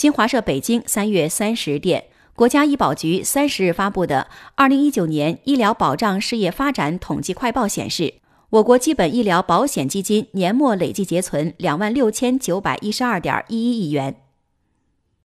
新华社北京三月三十日电国家医保局三十日发布的二零一九年医疗保障事业发展统计快报显示我国基本医疗保险基金年末累计结存两万六千九百一十二点一一亿元。